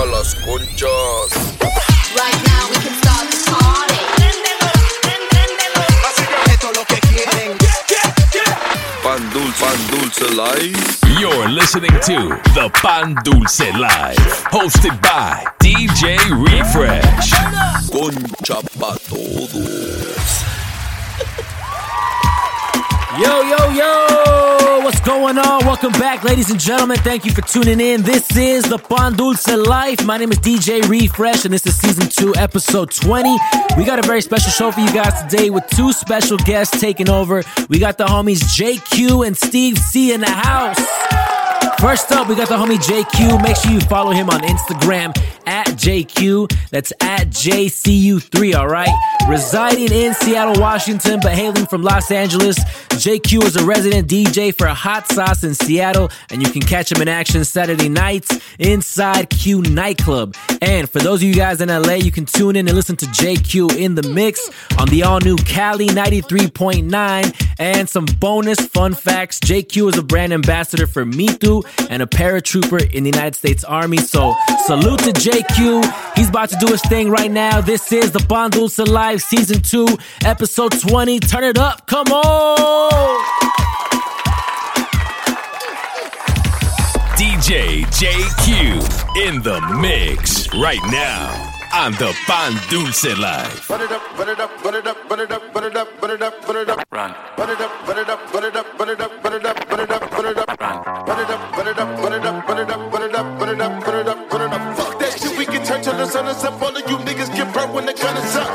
Right now we can start party. Pan dulce, pan dulce. You're listening to the Pan Dulce Live, hosted by DJ Refresh. Concha pa todos. Yo, yo, yo. What's going on? Welcome back, ladies and gentlemen. Thank you for tuning in. This is the Pan Dulce Life. My name is DJ Refresh, and this is season two, episode 20. We got a very special show for you guys today with two special guests taking over. We got the homies JQ and Steve C in the house. First up, we got the homie JQ. Make sure you follow him on Instagram at JQ. That's at JCU3, all right? Residing in Seattle, Washington, but hailing from Los Angeles, JQ is a resident DJ for Hot Sauce in Seattle, and you can catch him in action Saturday nights inside Q Nightclub. And for those of you guys in LA, you can tune in and listen to JQ in the mix on the all new Cali 93.9 and some bonus fun facts. JQ is a brand ambassador for MeToo and a paratrooper in the United States Army. So salute to JQ. He's about to do his thing right now. This is the Bon Dulce Live Season 2, Episode 20. Turn it up. Come on. DJ JQ in the mix right now on the Bon Dulce Live. Run. Run. Fuck that shit, we can turn to the sun is up. All of you niggas get burnt when the gun is up.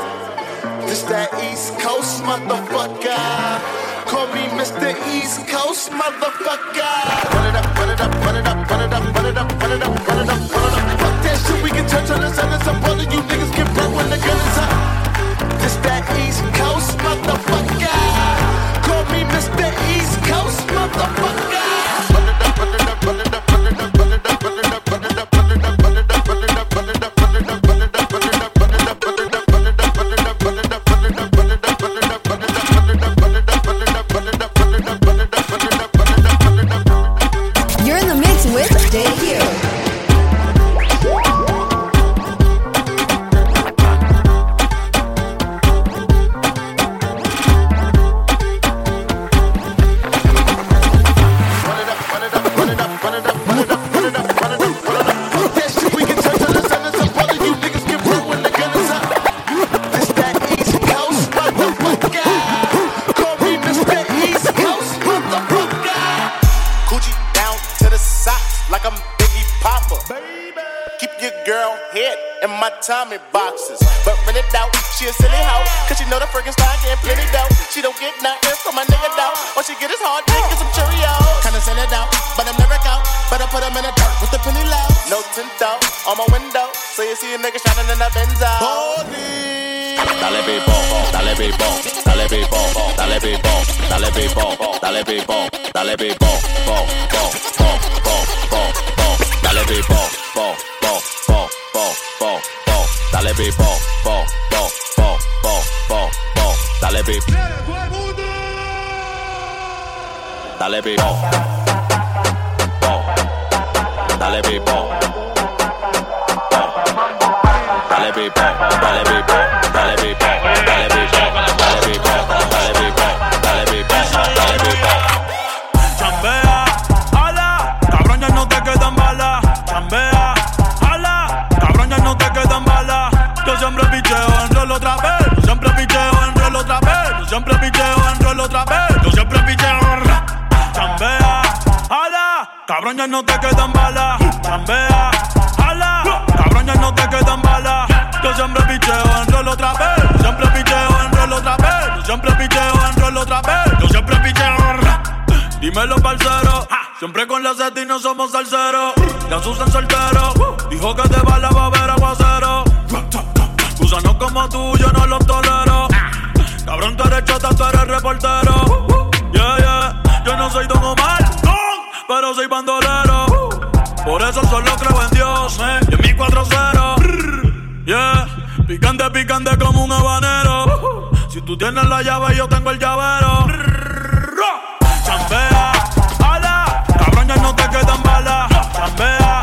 This that East Coast motherfucker. Call me Mr. East Coast, motherfucker. Run it up, run it up, run it up, run it up, run it up, run it up, run it up, run it up that shit we can touch on the sentence. I'm of you niggas get burnt when the gun is up. This that East Coast motherfucker. Call me Mr. East Coast motherfucker. pipo, dale pipo, dale pipo, po, po, po, po, po, po, dale pipo, po, po, po, po, po, po, dale pipo, po, po, po, po, po, po, dale pipo. la no somos salseros. Ya Susan soltero, dijo que te va la babera aguacero. Gusanos como tú, yo no los tolero. Cabrón, tú eres chota, tú eres reportero. Yeah, yeah, yo no soy Don Omar, pero soy bandolero. Por eso solo creo en Dios, eh, y en mi 4-0. Yeah, picante, picante como un habanero. Si tú tienes la llave, yo tengo el llavero. Chambea quedan balas. Chambea,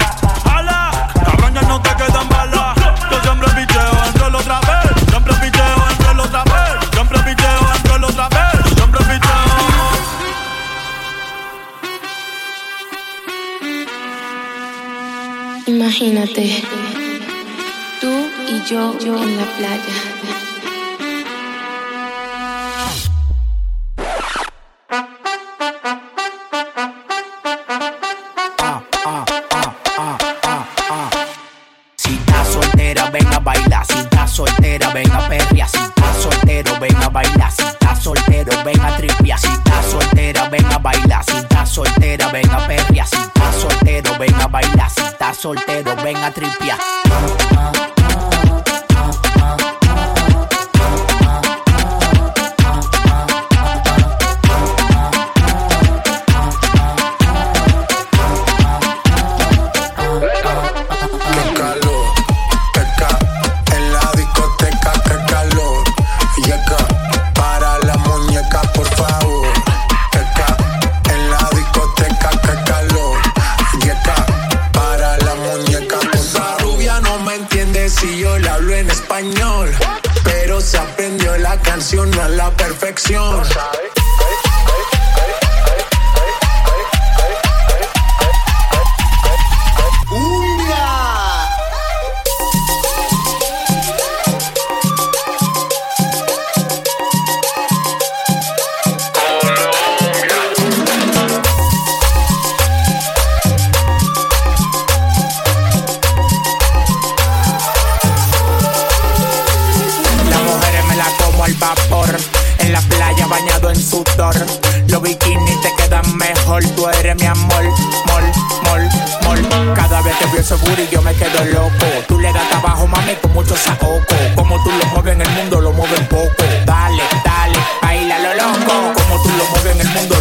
ala. Cabrón, ya no te quedan balas. Yo siempre picheo en rol otra vez. Siempre picheo en rol otra vez. Siempre picheo en rol otra vez. Siempre picheo. Imagínate, tú y yo, yo en la playa te vio ese booty yo me quedo loco. Tú le das abajo, mami, con mucho saoco. Como tú lo mueves en el mundo, lo mueves poco. Dale, dale, bailalo loco. Como tú lo mueves en el mundo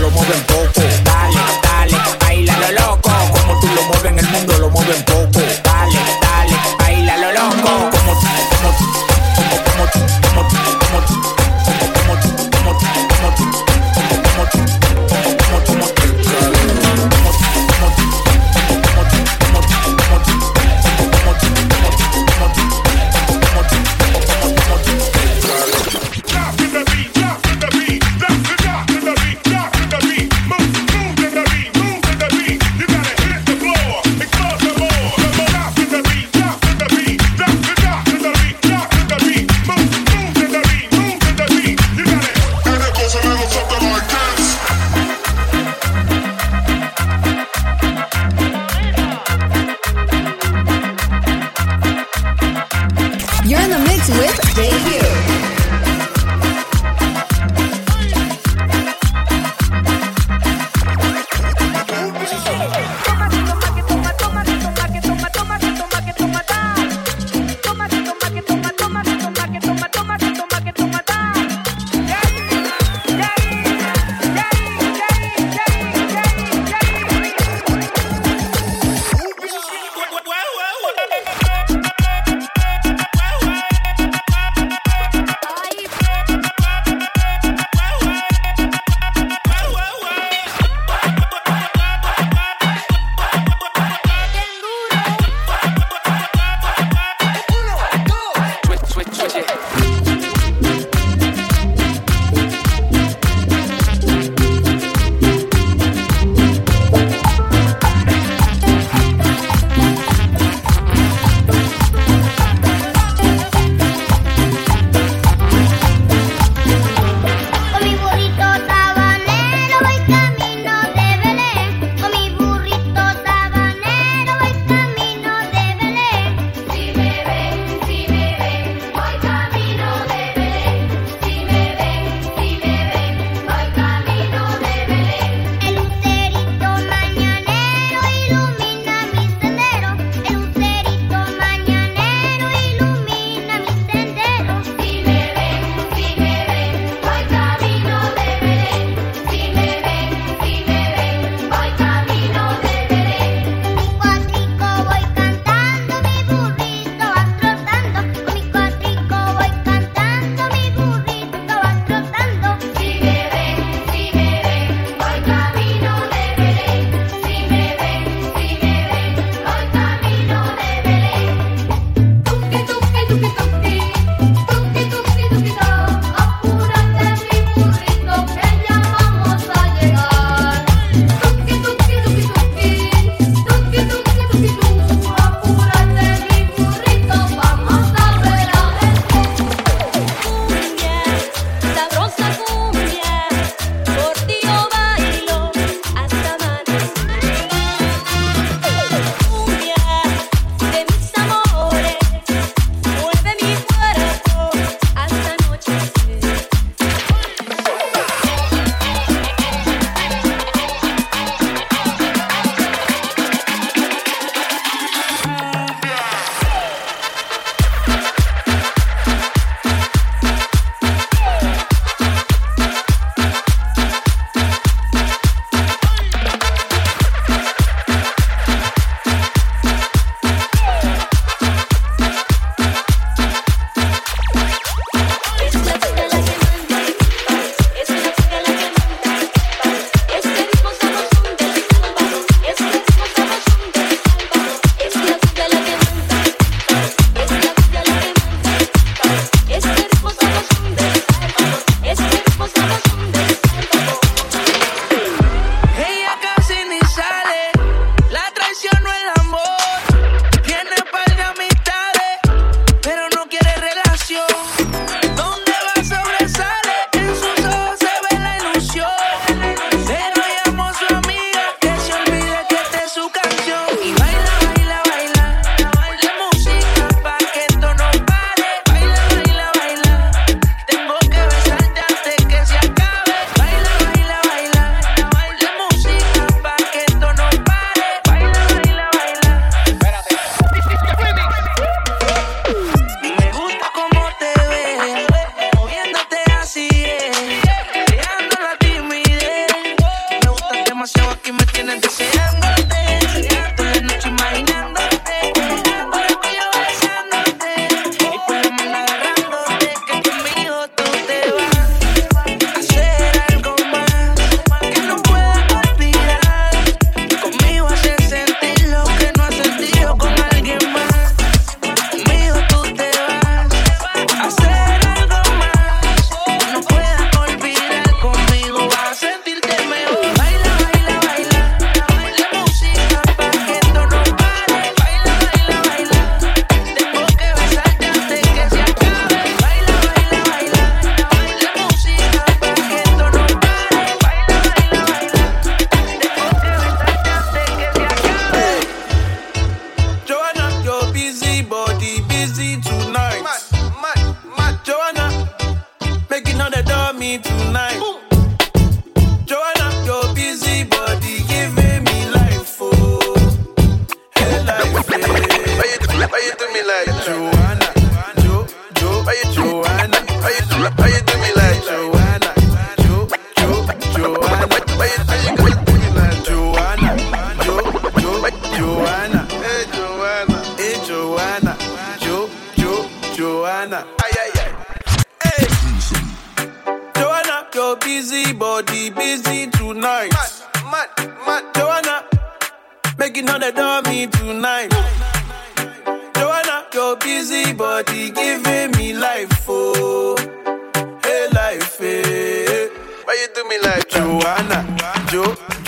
rádio.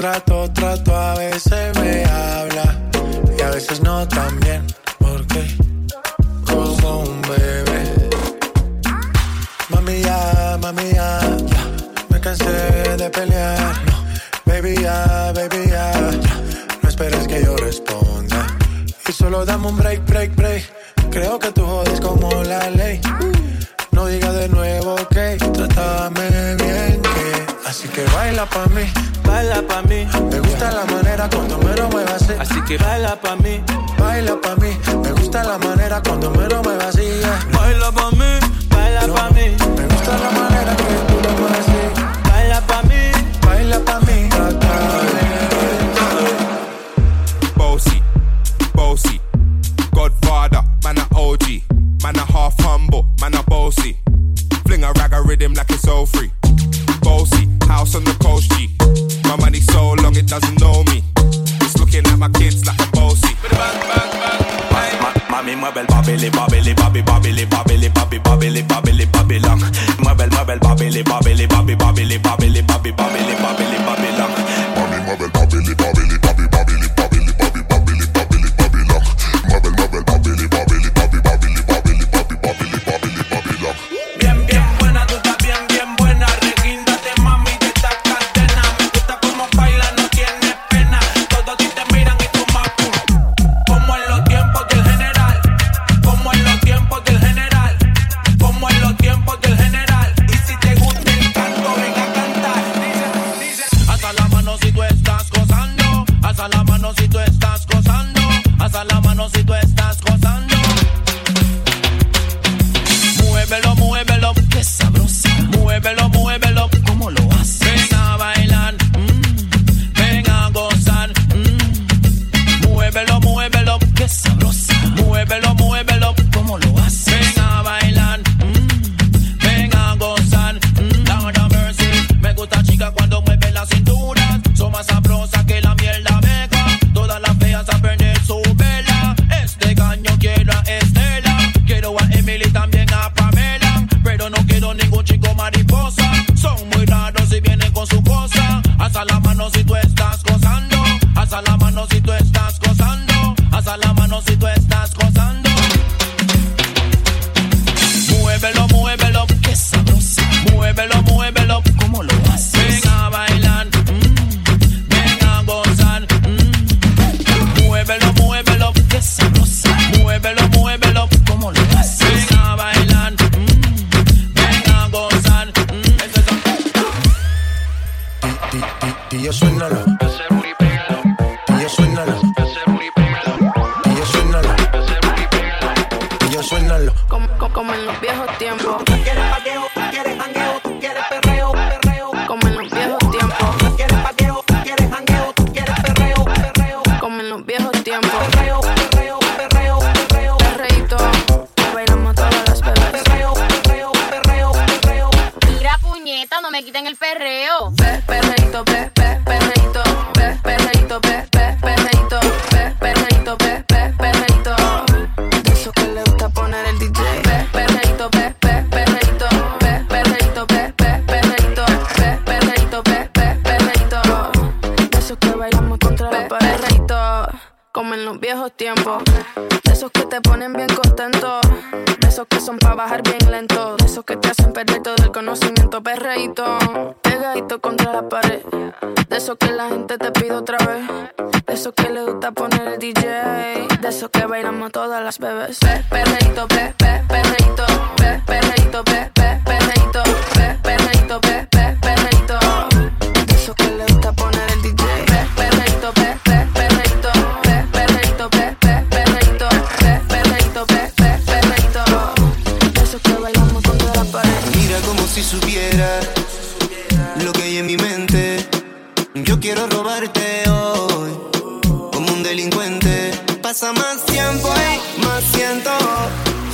Trato, trato, a veces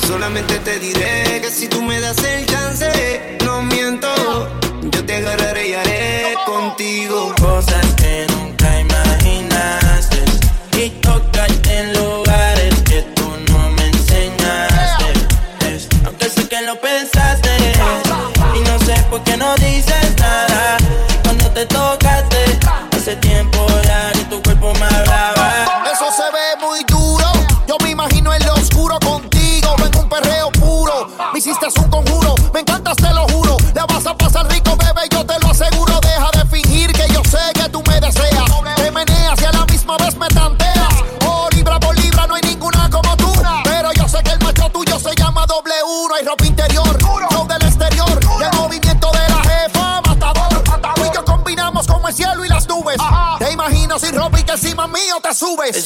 Solamente te diré que si tú me das el chance, no miento. Yo te agarraré y haré contigo cosas que nunca imaginaste y tocarte en lugares que tú no me enseñaste. Aunque sé que lo pensaste y no sé por qué no dices.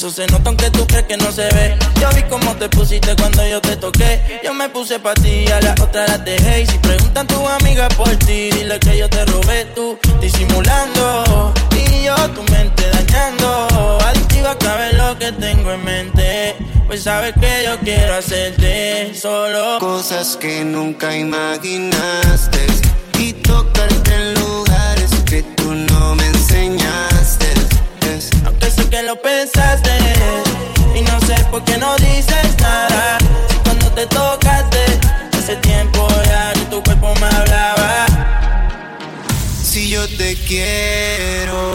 Eso se nota aunque tú crees que no se ve. Yo vi cómo te pusiste cuando yo te toqué. Yo me puse pa' ti, a la otra las dejé. Y si preguntan tus amigas por ti, dile que yo te robé tú, disimulando. Y yo tu mente dañando. Adictiva cabe lo que tengo en mente. Pues sabes que yo quiero hacerte solo cosas que nunca imaginaste y tocarte en lugares que tú no me enseñaste lo pensaste y no sé por qué no dices nada. Si cuando te tocaste hace tiempo ya que tu cuerpo me hablaba. Si yo te quiero,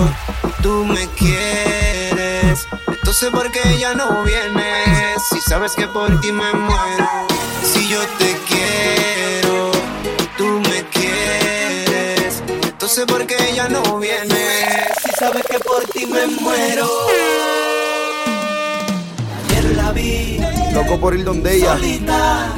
tú me quieres. Entonces por qué ya no vienes si sabes que por ti me muero. Si yo te quiero, tú me quieres. Entonces por qué ya no vienes sabes que por ti me muero. Ayer la vi. Loco por ir donde ella. Solita,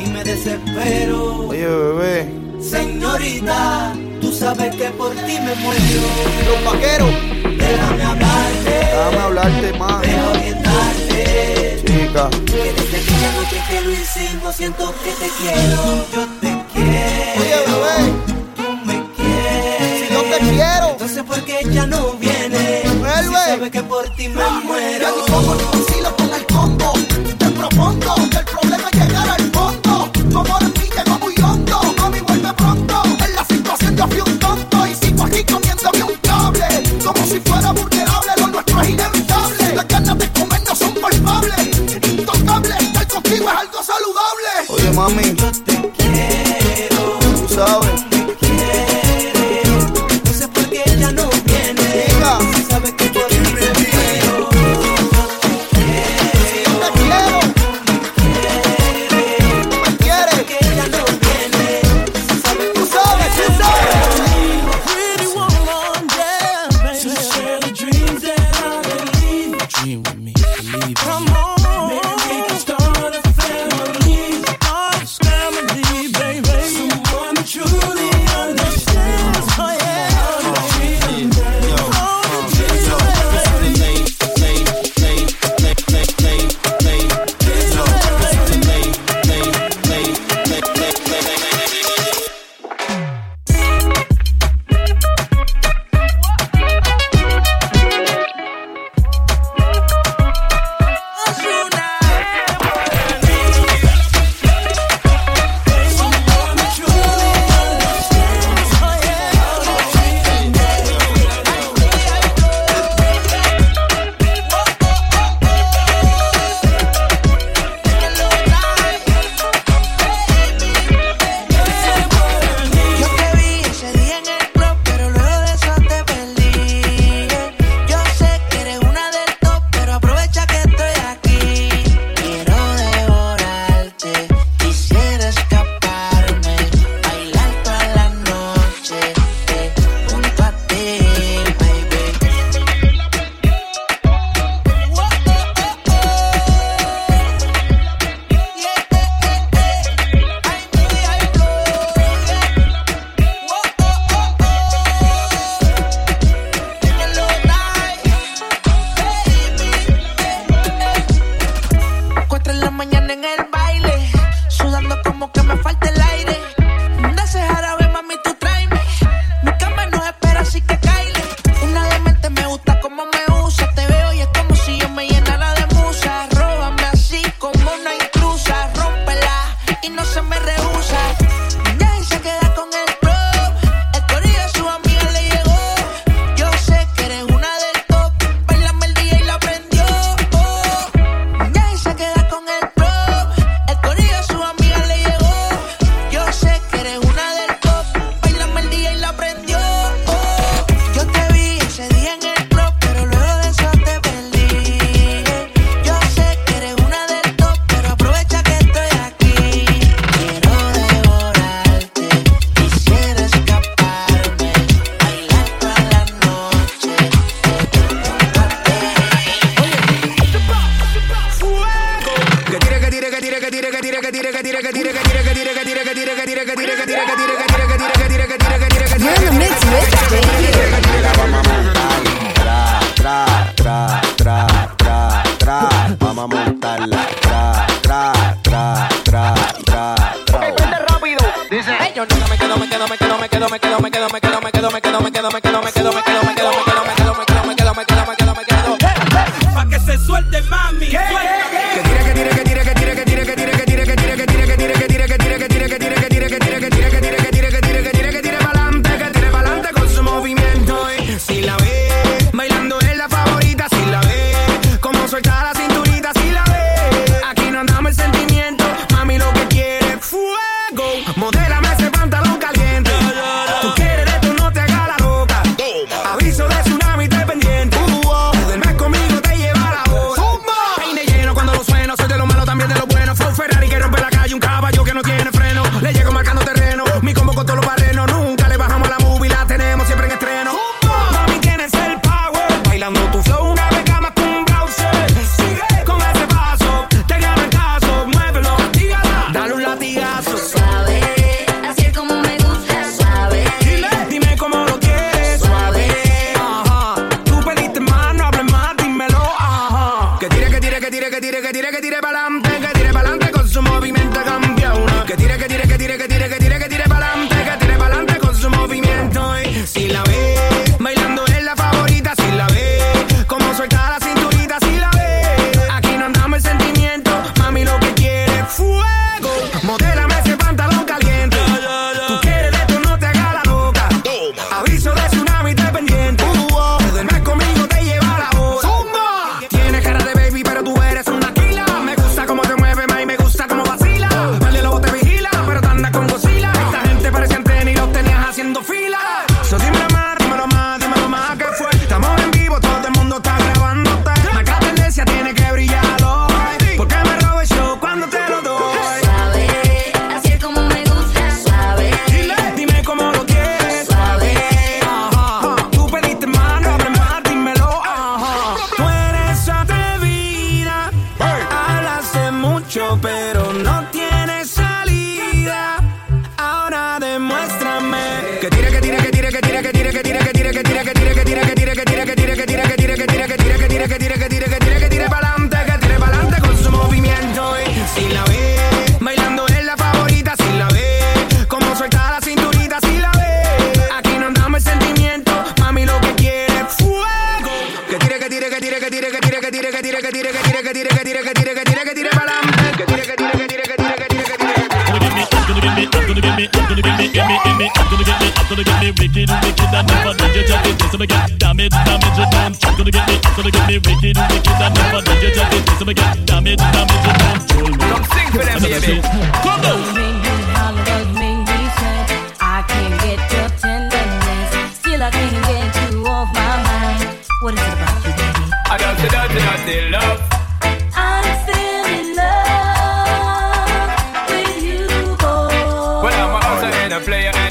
y me desespero. Oye, bebé. Señorita, tú sabes que por ti me muero. Los vaqueros. Déjame hablarte. Déjame hablarte más. Déjame orientarte. Chica. Que desde aquella noche que lo hicimos siento que te quiero. Yo te quiero. Oye, bebé. Que por ti me muero.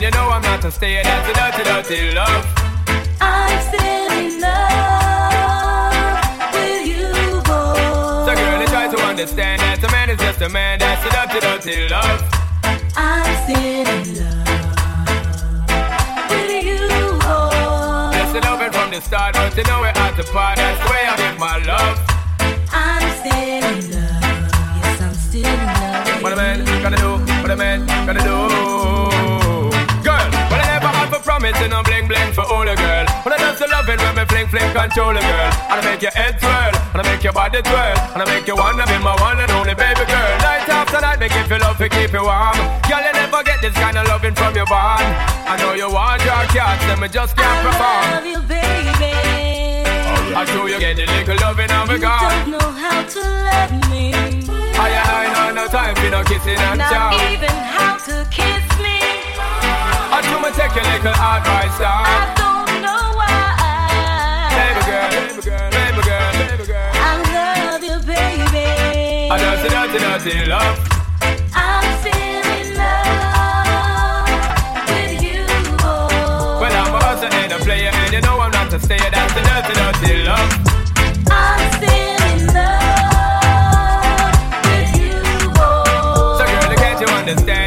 You know I'm not a stayer. That's a dirty, dirty love. I'm still in love with you, boy. So, girl, you try to understand that a man is just a man. That's a dirty, dirty love. I'm still in love with you, boy. That's the loving from the start, but you know we're at the part. That's the way I give my love. I'm still in love. Yes, I'm still in love. What a man gonna do? What a man gonna do? Girl, well I never have a promise and I'm bling bling for all a girl. But I just love it when me fling fling control a girl. And I make your head twirl, and I make your body twirl, and I make you wanna be my one and only baby girl. Night after night, make you feel love to keep you warm. Girl, you never get this kind of loving from your bond. I know you want your cats, and me just can't perform. love you, baby. I show you get the little loving and we You don't know how to love me. I I know no time for no kissing and Not chow. even how to kiss me. I do me take your little advice down. I don't know why. Baby girl, baby girl, baby girl, baby girl. I love you, baby. I dirty, dirty, dirty love. I'm still in love with you, boy. Well, I'm a hustler and a player, and you know I'm not a stayer. That's the dirty, dirty love. I'm still in love with you, boy. So, girl, can't you understand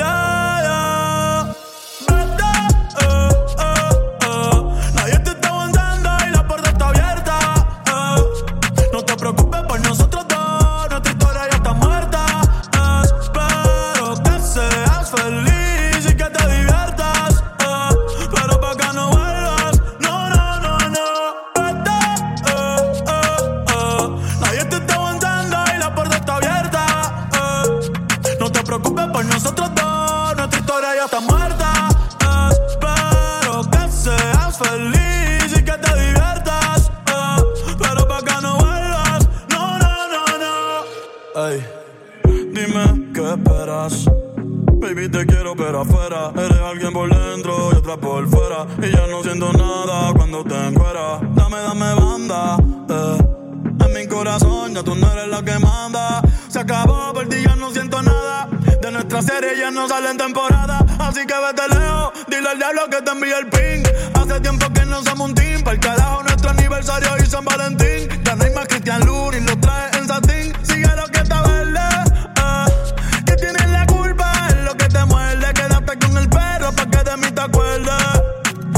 Te quiero pero afuera Eres alguien por dentro y otra por fuera. Y ya no siento nada cuando te encueras Dame, dame banda eh. En mi corazón ya tú no eres la que manda. Se acabó, por ti ya no siento nada. De nuestra serie ya no sale en temporada Así que vete lejos, dile al diablo que te envíe el ping. Hace tiempo que no somos un team Para el carajo nuestro aniversario y San Valentín. Ya no hay más Cristian Luri, lo trae en satín. Sigue lo que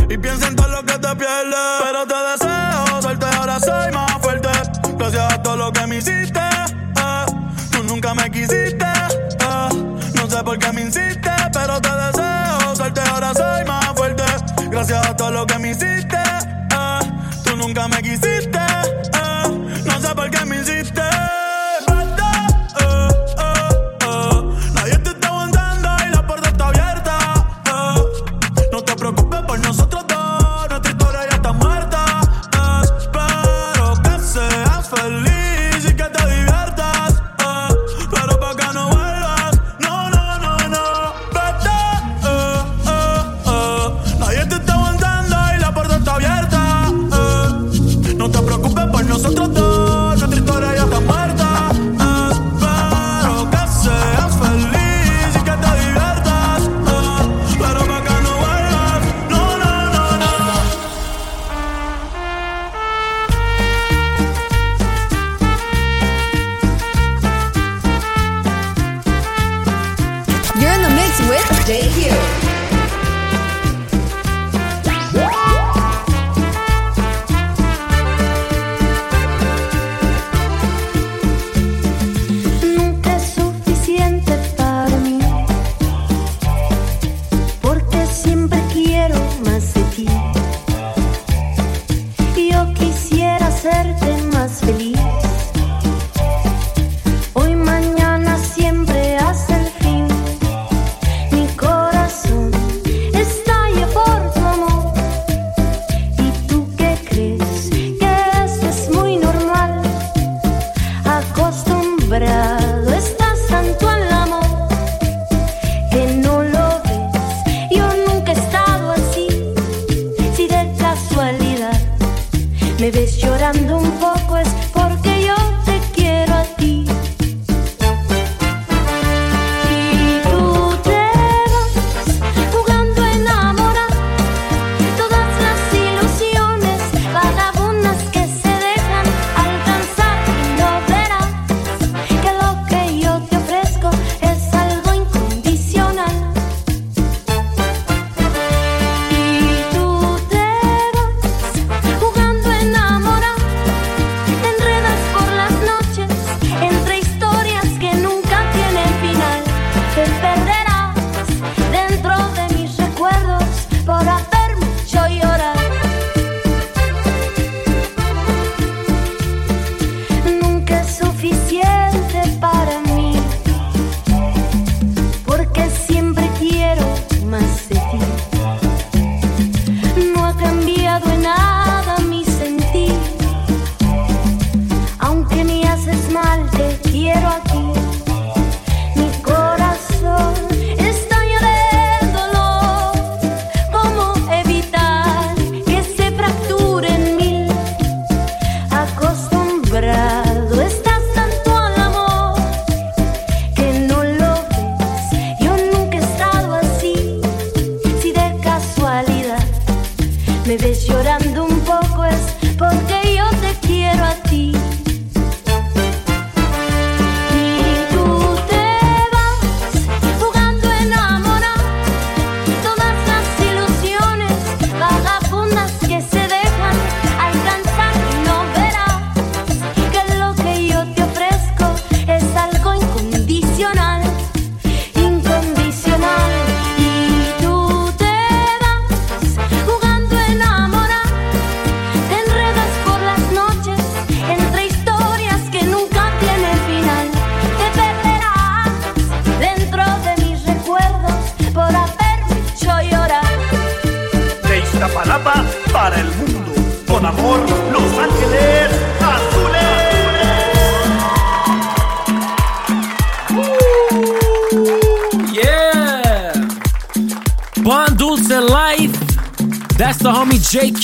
Y piensa en todo lo que te pierdes. Pero te deseo suerte, ahora soy más fuerte. Gracias a todo lo que me hiciste. eh. Tú nunca me quisiste. eh. No sé por qué me insiste, pero te deseo suerte, ahora soy más fuerte. Gracias a todo lo que me hiciste. eh. Tú nunca me quisiste. No sé por qué me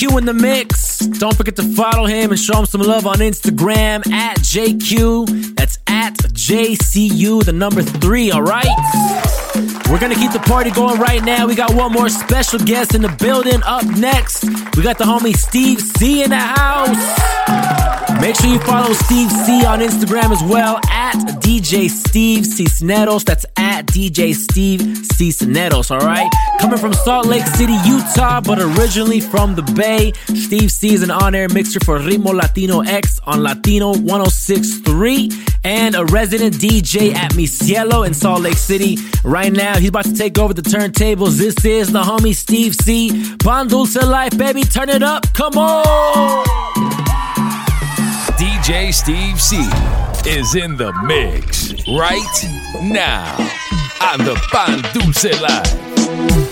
JQ in the mix. Don't forget to follow him and show him some love on Instagram at JQ. That's at JCU, the number three, all right? We're gonna keep the party going right now. We got one more special guest in the building. Up next, we got the homie Steve C in the house. Make sure you follow Steve C on Instagram as well at DJ Steve Cisneros. That's at DJ Steve Cisneros, all right? Coming from Salt Lake City, Utah, but originally from the Bay. Steve C is an on air mixer for Ritmo Latino X on Latino 1063 and a resident DJ at Mi Cielo in Salt Lake City. Right now, he's about to take over the turntables. This is the homie Steve C. Bon Dulce Life, baby. Turn it up. Come on. DJ Steve C is in the mix right now on the Pan Dulce Live.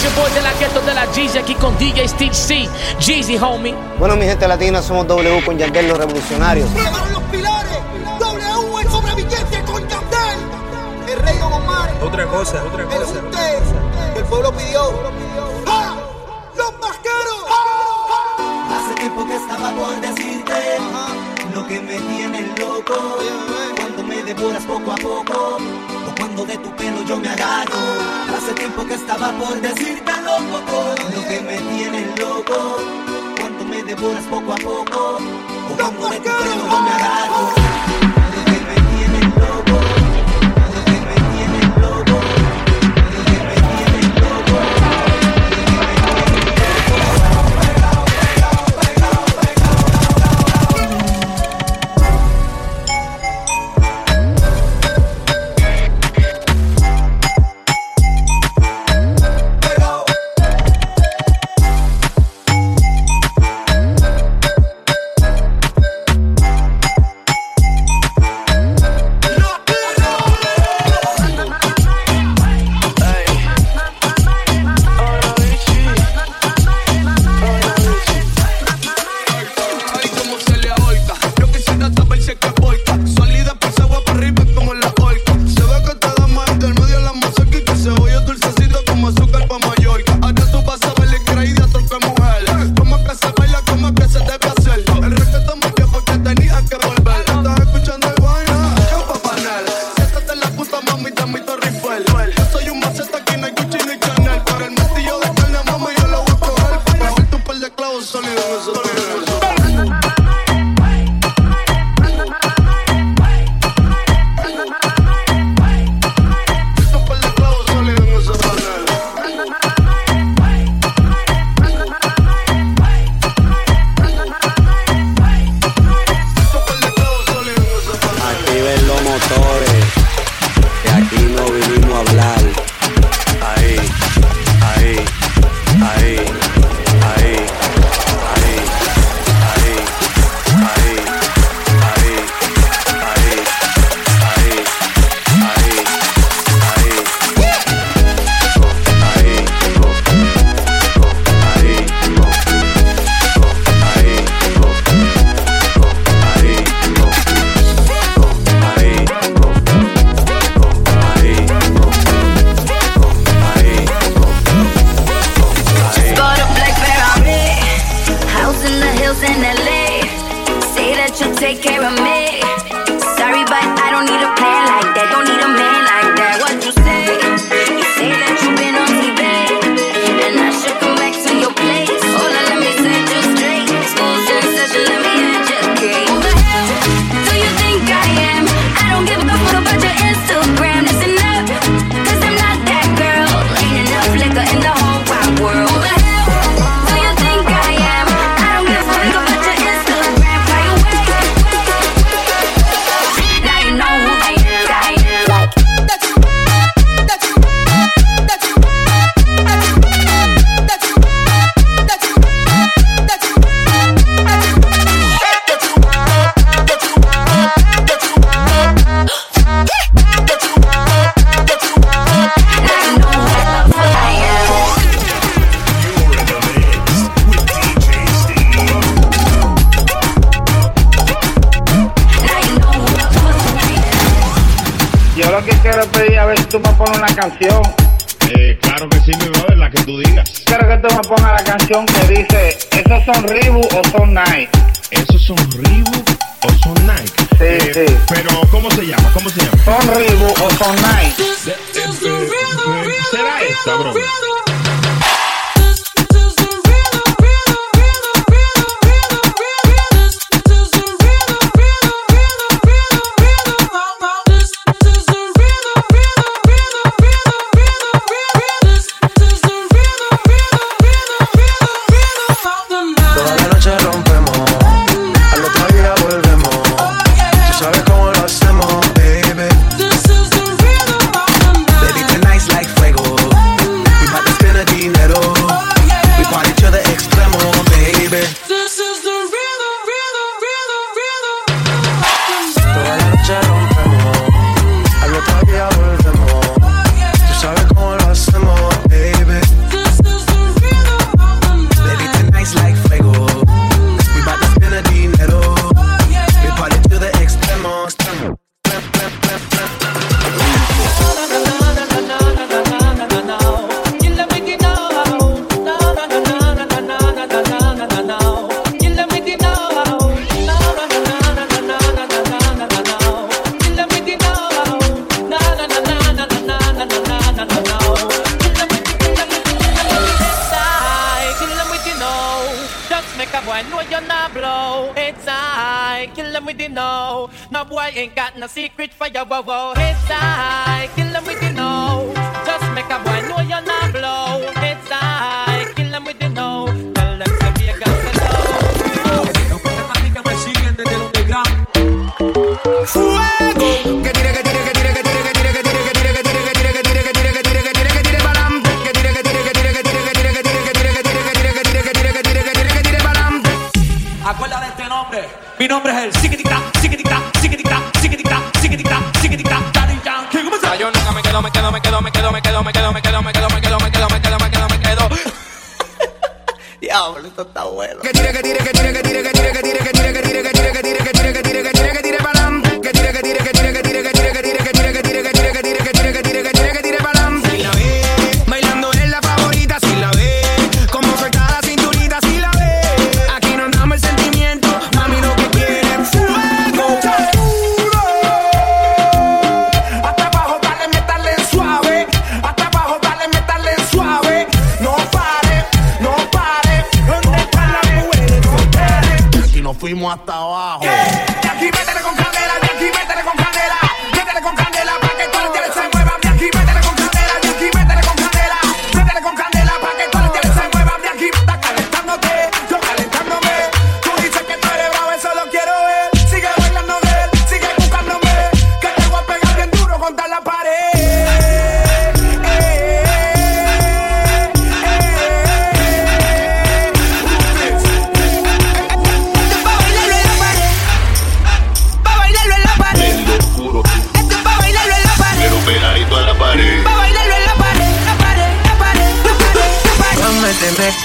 Es your boy de la ghetto de la Jeezy aquí con DJ Steve C. Jeezy, homie. Bueno, mi gente latina, somos W con Yandel los revolucionarios. Llegaron los pilares. W en sobreviviente con Yandel. El rey Don Omar. Otra cosa, otra El cosa. junte. El pueblo pidió. ¡Ja! ¡Los mascaros! Hace tiempo que estaba por decirte lo que me tiene loco. Cuando me devoras poco a poco, cuando de tu pelo yo me agarro. Hace tiempo que estaba por decirte loco, lo que me tiene loco. Cuando me devoras poco a poco, o cuando de tu pelo yo me agarro. da vovó.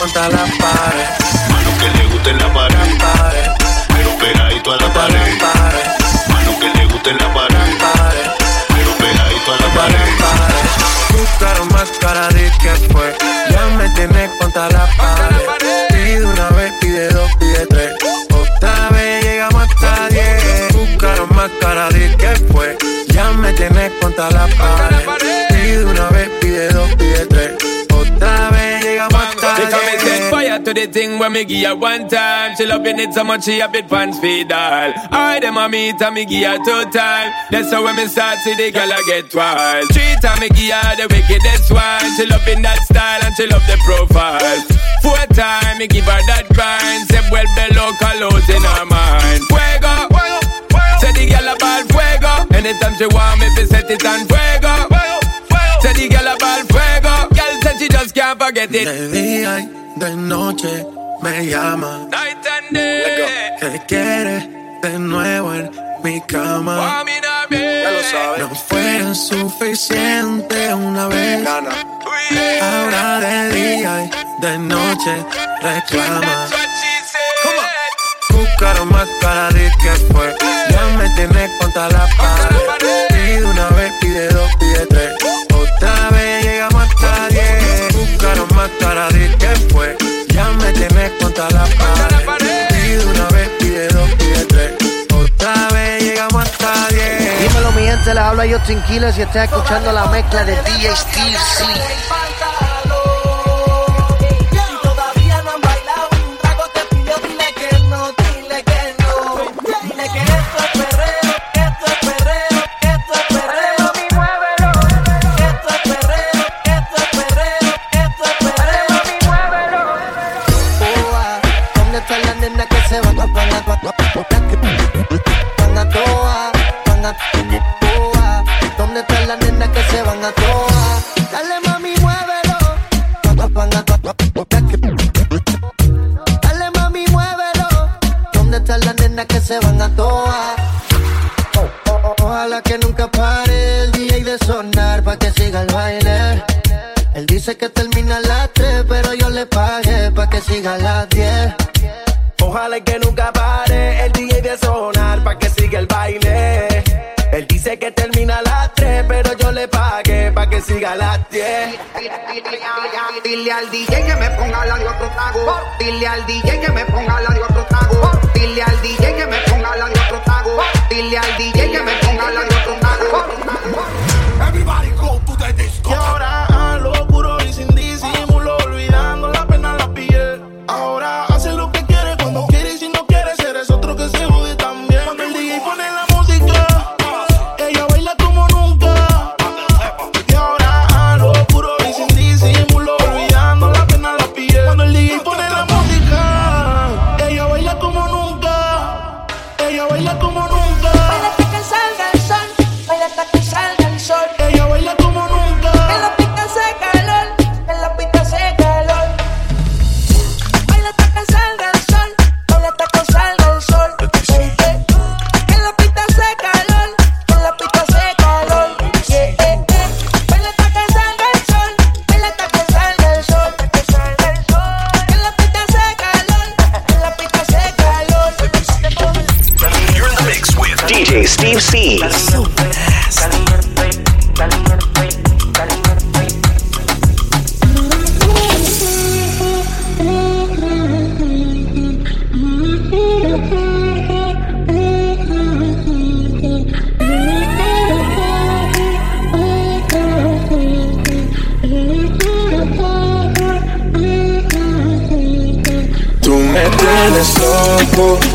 contra la pared. Mano que le guste la pared. pared. Pero pegadito a la pared. pared. Mano que le guste la pared. pared. Pero pegadito a la pared. pared. Buscaron más cara de que fue. Ya me tienes contra la pared. Pide una vez, pide dos, pide tres. Otra vez llegamos hasta diez. Buscaron más cara de que fue. Ya me tienes contra la pared. Pide una vez, pide dos, pide tres. because me set fire to the thing when me give her one time. She loving it so much she a bit pants feed all. I dem a meet and me give her two time. That's how when me start see the girl I get wild. Three time me give her the wickedest one. She loving that style and she love the profile. Four time me give her that grind. Say well below colors in her mind. Fuego. Say the girl a ball fuego. Anytime she want me, fi set it on fuego. fuego, fuego. Say the girl a ball fuego. Girl and she just can't forget it. De día y de noche me llama. Night and day. Que quiere de nuevo en mi cama. Ya lo. No fue suficiente una vez. Nana. Ahora de día y de noche reclama. Buscaron más para decir que fue. Ya me tienes contra la pared. Pide una vez, pide dos, pide tres. Otra vez llegamos quisieron matar a de que fue. Ya me tienes contra la pared. Pide una vez, pide dos, pide tres. Otra vez llegamos hasta diez. Dímelo, mi gente, les habla Justin Killers y estás escuchando la mezcla de DJ Steve C. Dale mami, muévelo. Dale mami, muévelo. ¿Dónde están las nenas que se van a toa? Ojalá que nunca pare el DJ de sonar pa' que siga el baile. Él dice que termina las 3, pero yo le pagué pa' que siga las 10. Ojalá que nunca pare el DJ de sonar pa' que siga el baile. Él dice que termina las 3, pero yo le pagué pa' que siga las 10. Dile al DJ que me ponga la de otro trago. Dile al DJ que me ponga la de otro trago. Dile al DJ que me ponga la de otro trago. Dile al DJ que me ponga la de otro trago. Everybody go to the disco. Gypsy. So Tú me tienes loco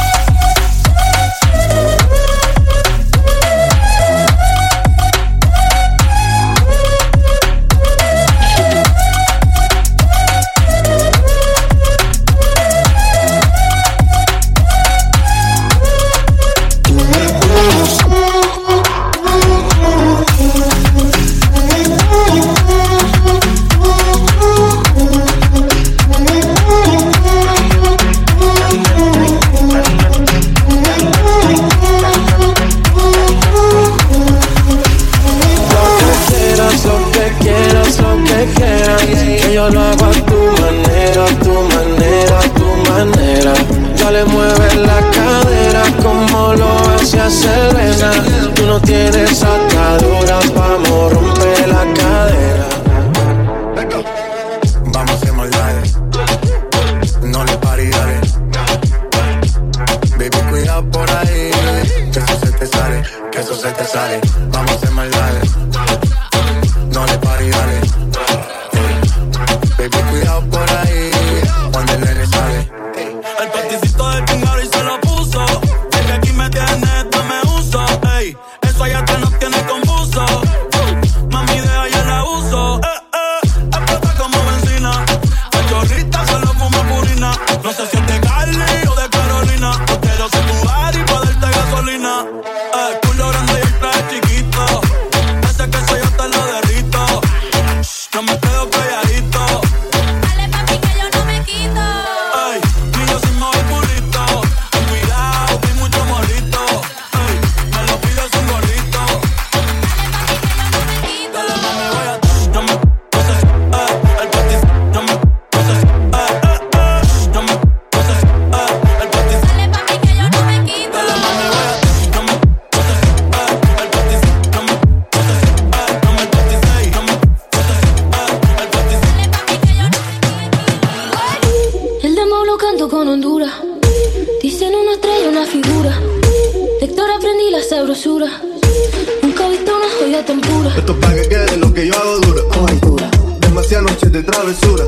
De travesura.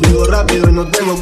Vivo rápido y no tengo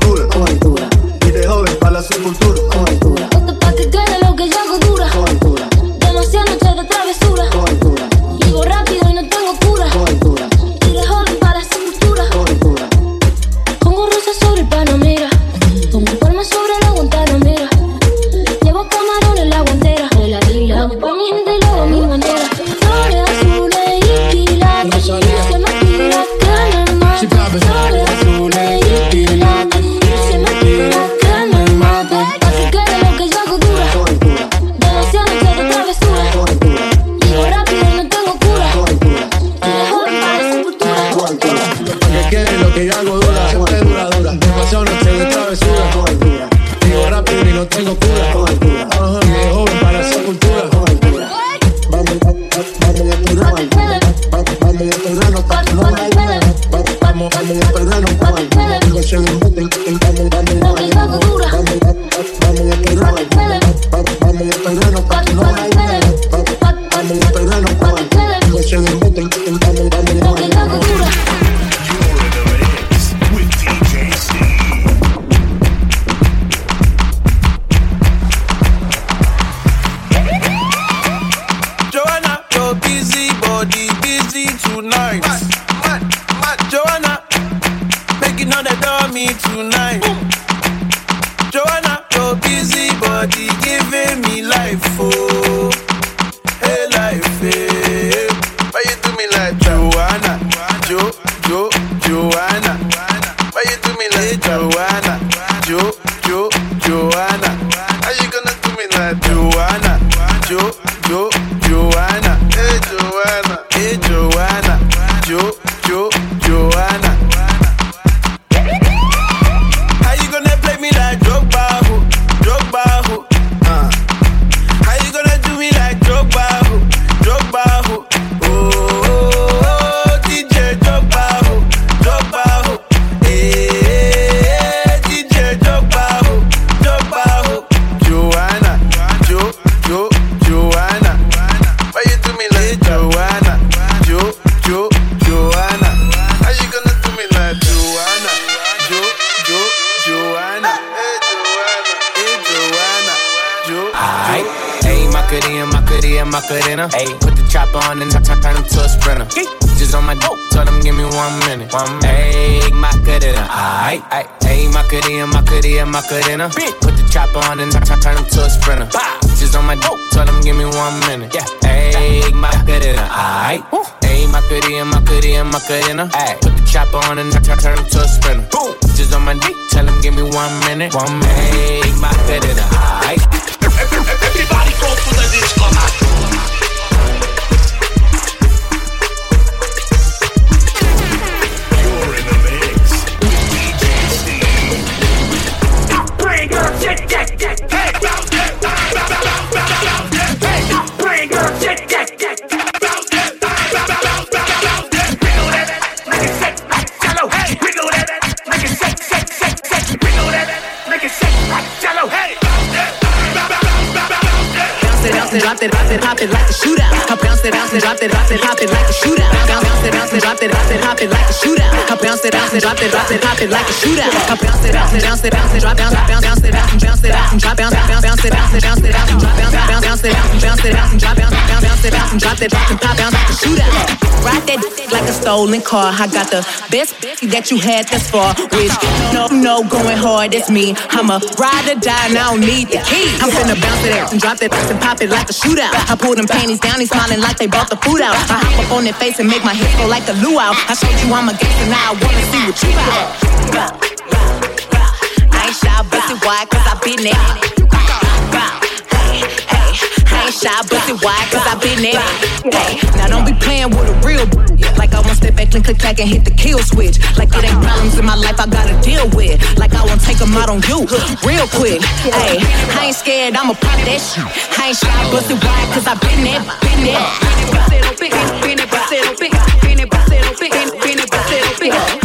one minute. One minute. Ayy, Macarena, aight, aight. Ayy, Macarena, Macarena, Macarena. Put the chopper on and turn turn him to a sprinter. Just on my oh. dope, tell them give me one minute. Yeah, ayy, Macarena, aight. Ayy, Macarena, Macarena, Macarena. Ayy, put the chopper on and turn turn him to a sprinter. Just on my dick, tell him give me one minute. One minute. Ayy, Macarena, aight. It, hop it like a shootout. I bounce it, bounce it, drop it, drop it, hop it like a shootout. Bounce bounce it, bounce it, drop it, drop it, hop it like a shootout. I bounce it, bounce it, drop it, drop it, hop it like a shootout. I bounce it, bounce it, bounce it, bounce it, drop, bounce, bounce, bounce it out, and bounce it and drop, bounce, bounce, bounce it, bounce it, bounce it and drop, bounce, bounce, bounce it out, and bounce it and drop, bounce, bounce, bounce it out, and drop drop and pop, bounce like a shootout. Ride that like a stolen car. I got the best that you had thus far, which no, no, going hard. It's me. I'm a ride or die, and I don't need the key. I'm finna bounce it out and drop that and pop it like a shootout. I pull them panties down, he's smiling like they brought the food out. I hop up on their face and make my hips go like a luau. I showed you I'm a gangster, now I wanna see what you got. I ain't shy, bust it wide, cause I been there. Hey, hey, I ain't shy, bust it wide, cause I been there. Hey, now don't be playing with a real like I want step back and click clack and hit the kill switch. Like it ain't problems in my life I gotta deal with. Like I won't take them out on you real quick. Hey, I ain't scared, I'ma pop that shit. I ain't shy, bust it wide, cause I been there, been there. nadie,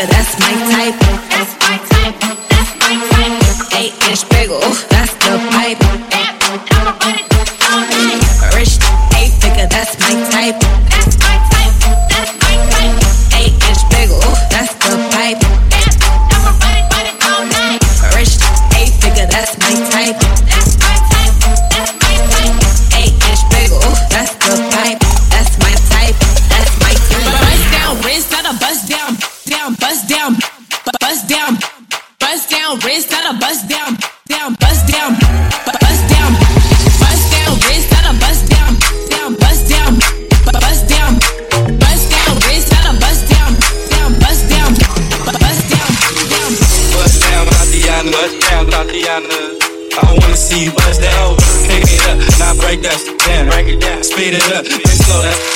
nigga, that's my type. sola.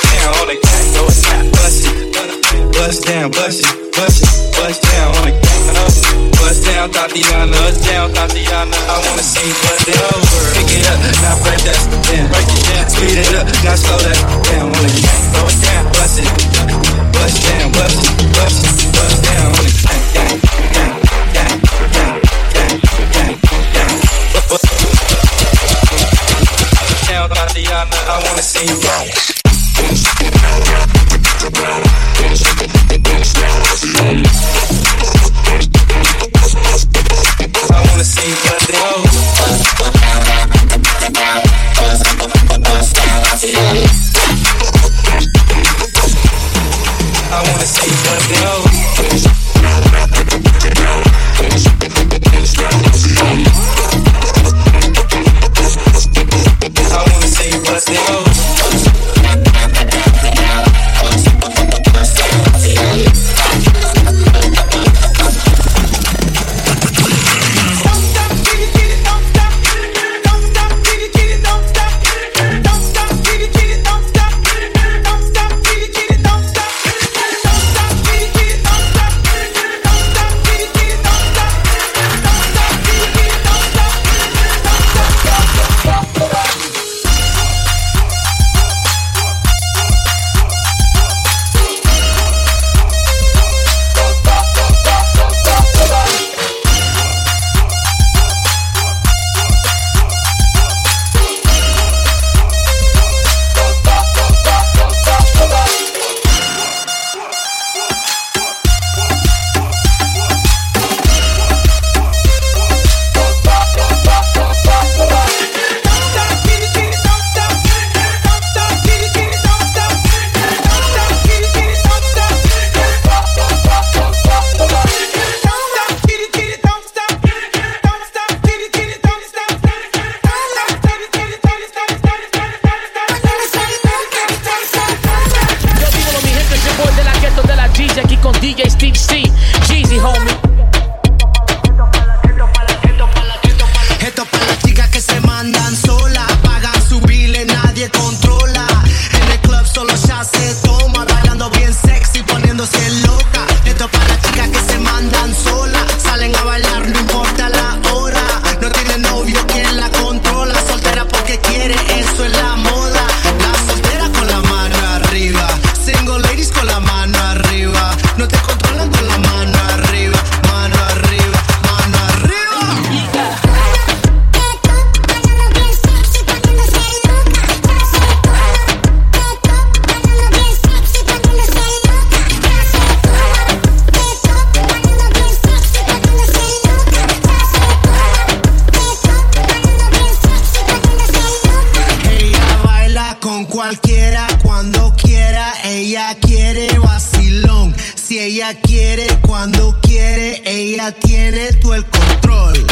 Si ella quiere, cuando quiere, ella tiene todo el control.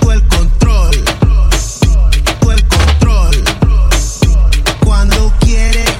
Tú el control. Tú el control. Cuando quiere.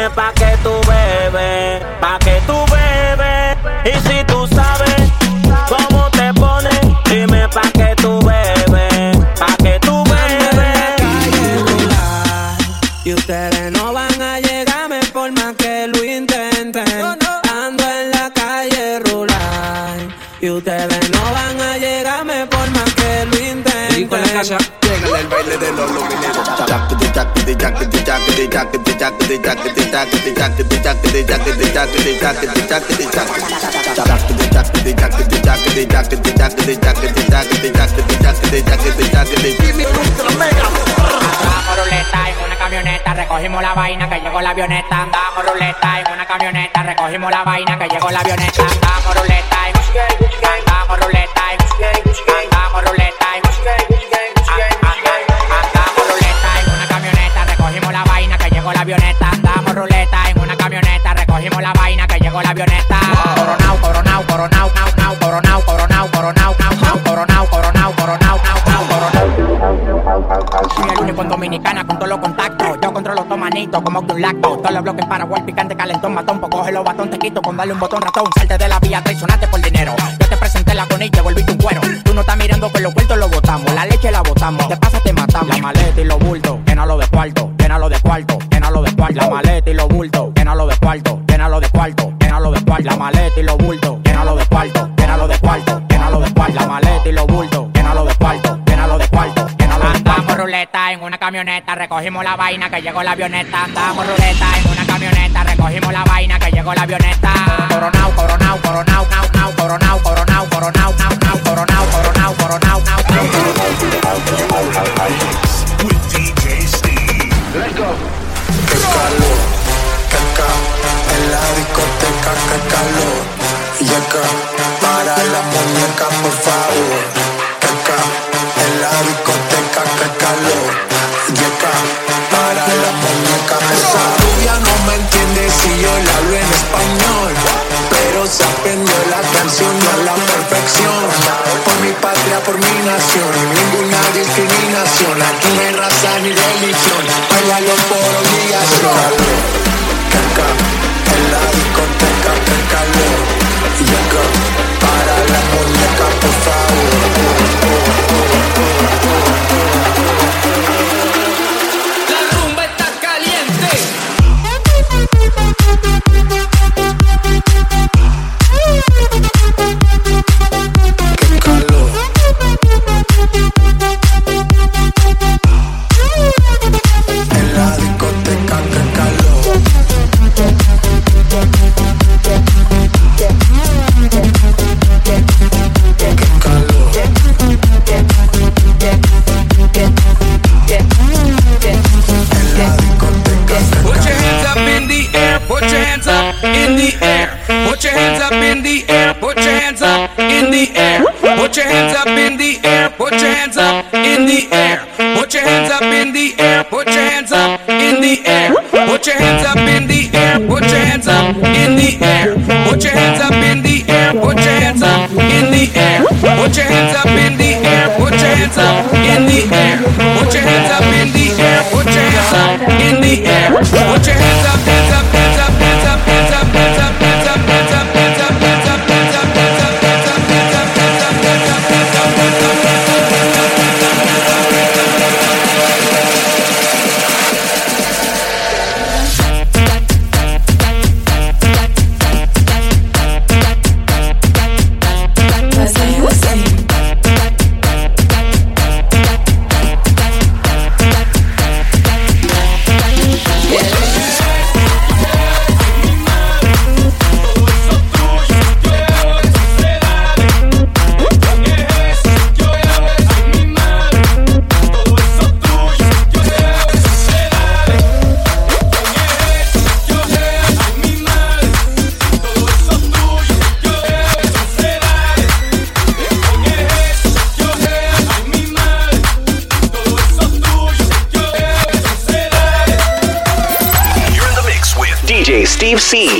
Dime pa' que tú bebes, pa' que tú bebes. Y si tú sabes cómo te pones, dime pa' que tú bebes, pa' que tú bebes. Y ustedes no van a llegarme por más que lo intenten. Ando en la calle rular. Y ustedes no van a llegarme por más que lo intenten. Y con la casa el baile de los una camioneta, recogimos la vaina que llegó la avioneta. Andamos ruleta en una camioneta, recogimos la vaina que llegó la avioneta. Andamos ruleta en andamos ruleta en andamos ruleta en andamos ruleta en una camioneta, recogimos la vaina que llegó la avioneta. Recogimos la vaina que llegó la avioneta. Coronao, coronao, coronao, nao, nao, coronao, coronao, coronao, nao, nao, coronao, coronao, coronao, nao, nao, coronao. Soy el único en Dominicana con todos los contactos. Yo controlo todo manito como que un lacto. Todos los bloques para picante, calentón, matón. Pues coge los batón, te quito con darle un botón ratón. Salte de la vía, traicionaste por dinero. Yo te presenté la con y te volviste un cuero. Tú no estás mirando que los cuartos los botamos. La leche la botamos. Te pasa, te matamos. La maleta y los bultos, camioneta, recogimos la vaina que llegó la avioneta. Andamos ruleta en una camioneta, recogimos la vaina que llegó la avioneta. Coronao, coronao, coronao, nao, nao, coronao, coronao, coronao, nao, nao, coronao, coronao, coronao, nao, Qué calor, que acá en la discoteca, que calor. Y acá para la muñeca, por favor. Que acá en la discoteca, que calor. Por mi nación, ninguna discriminación. Aquí no hay raza ni religión. Bailalo por obligación. Acá en la discoteca, calor. Y acá para la muñeca, por favor. C.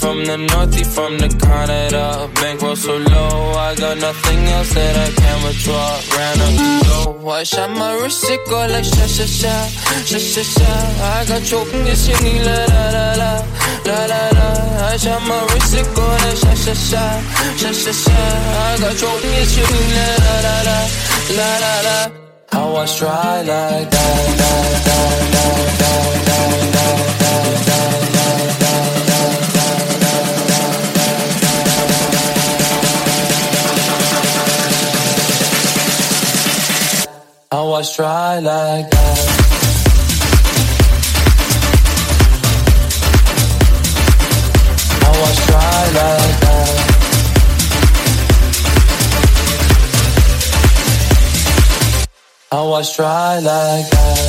from the north, he from the Canada. Bankroll so low, I got nothing else that I can withdraw. Ran up the dough, I shot my wrist, it go like sha sha sha, sha sha sha. I got choking, it's singing la la la la, la la la. I shot my wrist, it go like sha sha sha, sha sha sha. I got choking, it's singing la la la la, la la la. How I try like that, that, that, that, that, that, that. I was try like that. I was try like that. I was try like that.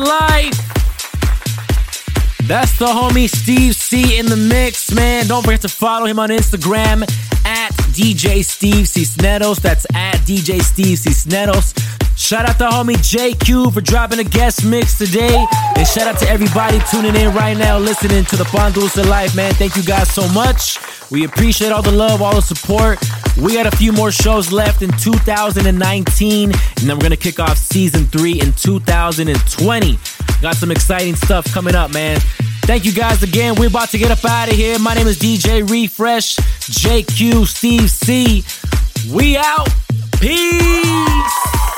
Life. That's the homie Steve C in the mix, man. Don't forget to follow him on Instagram at DJ Steve Cisneros. That's at DJ Steve Cisneros. Shout out to homie JQ for dropping a guest mix today. And shout out to everybody tuning in right now, listening to the Bon Dulce Life, man. Thank you guys so much. We appreciate all the love, all the support. We got a few more shows left in 2019, and then we're gonna kick off season three in 2020. Got some exciting stuff coming up, man. Thank you guys again. We're about to get up out of here. My name is DJ Refresh, JQ, Steve C. We out. Peace.